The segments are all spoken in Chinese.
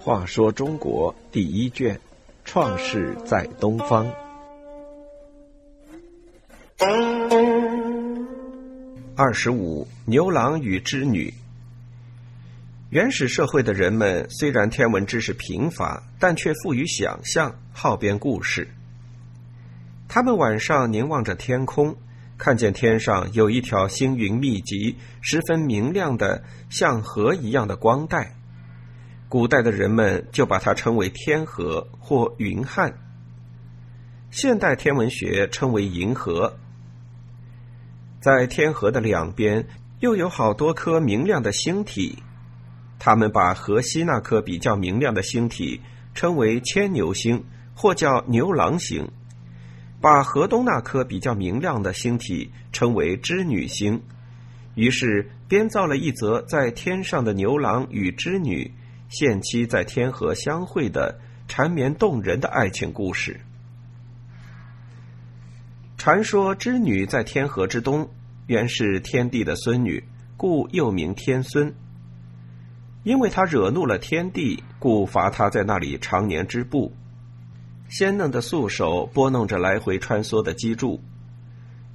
话说中国第一卷，《创世在东方》二十五，牛郎与织女。原始社会的人们虽然天文知识贫乏，但却富于想象，好编故事。他们晚上凝望着天空，看见天上有一条星云密集、十分明亮的，像河一样的光带。古代的人们就把它称为天河或云汉。现代天文学称为银河。在天河的两边又有好多颗明亮的星体。他们把河西那颗比较明亮的星体称为牵牛星，或叫牛郎星；把河东那颗比较明亮的星体称为织女星。于是编造了一则在天上的牛郎与织女限期在天河相会的缠绵动人的爱情故事。传说织女在天河之东，原是天帝的孙女，故又名天孙。因为他惹怒了天帝，故罚他在那里常年织布。鲜嫩的素手拨弄着来回穿梭的机杼，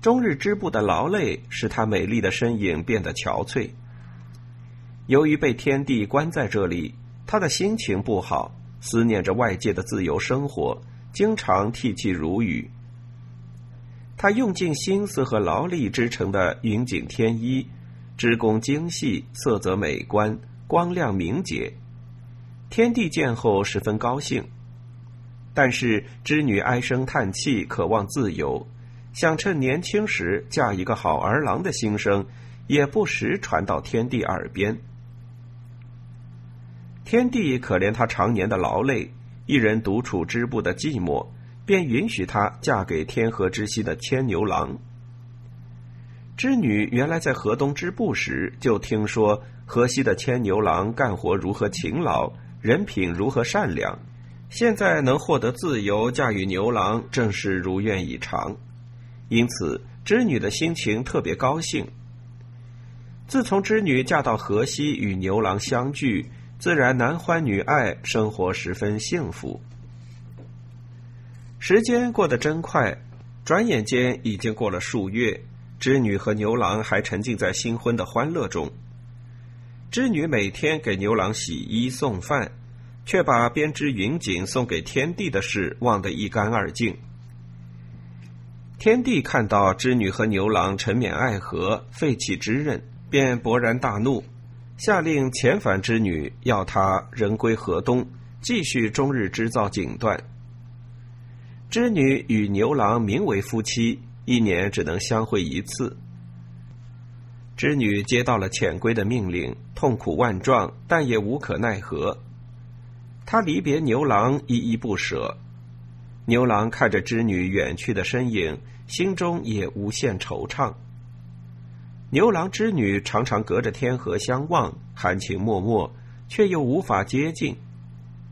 终日织布的劳累使她美丽的身影变得憔悴。由于被天帝关在这里，他的心情不好，思念着外界的自由生活，经常涕泣如雨。他用尽心思和劳力织成的云锦天衣，织工精细，色泽美观。光亮明洁，天帝见后十分高兴。但是织女唉声叹气，渴望自由，想趁年轻时嫁一个好儿郎的心声，也不时传到天帝耳边。天帝可怜她常年的劳累，一人独处织布的寂寞，便允许她嫁给天河之西的牵牛郎。织女原来在河东织布时，就听说河西的牵牛郎干活如何勤劳，人品如何善良。现在能获得自由，驾驭牛郎，正是如愿以偿。因此，织女的心情特别高兴。自从织女嫁到河西，与牛郎相聚，自然男欢女爱，生活十分幸福。时间过得真快，转眼间已经过了数月。织女和牛郎还沉浸在新婚的欢乐中。织女每天给牛郎洗衣送饭，却把编织云锦送给天帝的事忘得一干二净。天帝看到织女和牛郎沉湎爱河，废弃织刃，便勃然大怒，下令遣返织女，要她人归河东，继续终日织造锦缎。织女与牛郎名为夫妻。一年只能相会一次。织女接到了遣归的命令，痛苦万状，但也无可奈何。他离别牛郎，依依不舍。牛郎看着织女远去的身影，心中也无限惆怅。牛郎织女常常隔着天河相望，含情脉脉，却又无法接近。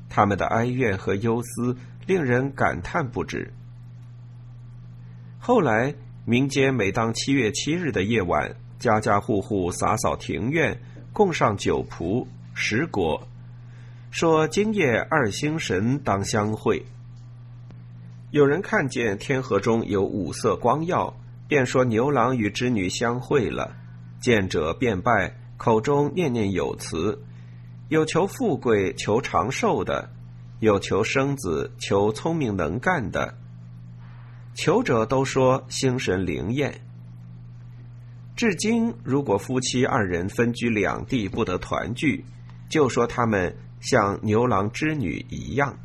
他们的哀怨和忧思，令人感叹不止。后来，民间每当七月七日的夜晚，家家户户洒扫庭院，供上酒仆、食果，说今夜二星神当相会。有人看见天河中有五色光耀，便说牛郎与织女相会了。见者便拜，口中念念有词，有求富贵、求长寿的，有求生子、求聪明能干的。求者都说星神灵验。至今，如果夫妻二人分居两地不得团聚，就说他们像牛郎织女一样。